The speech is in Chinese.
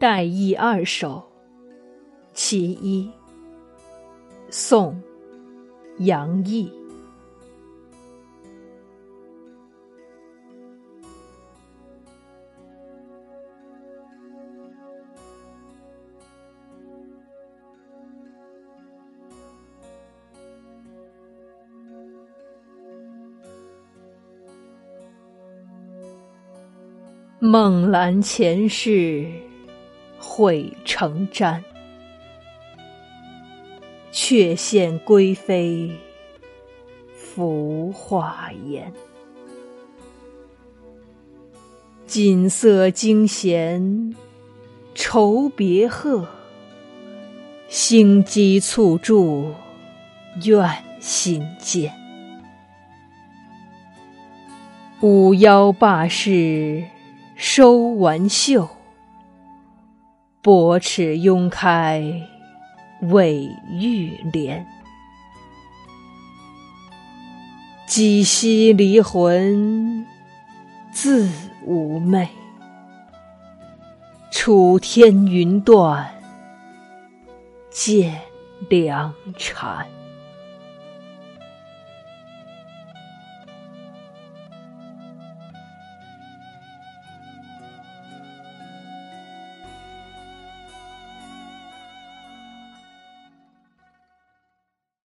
代意二首其一，宋·杨毅。梦阑前世，悔成瞻。却羡归非，浮华颜。锦瑟惊弦，愁别鹤。星机簇驻，怨心间。五幺罢事。收完袖，薄齿拥开未欲怜。几夕离魂自无寐，楚天云断见良禅。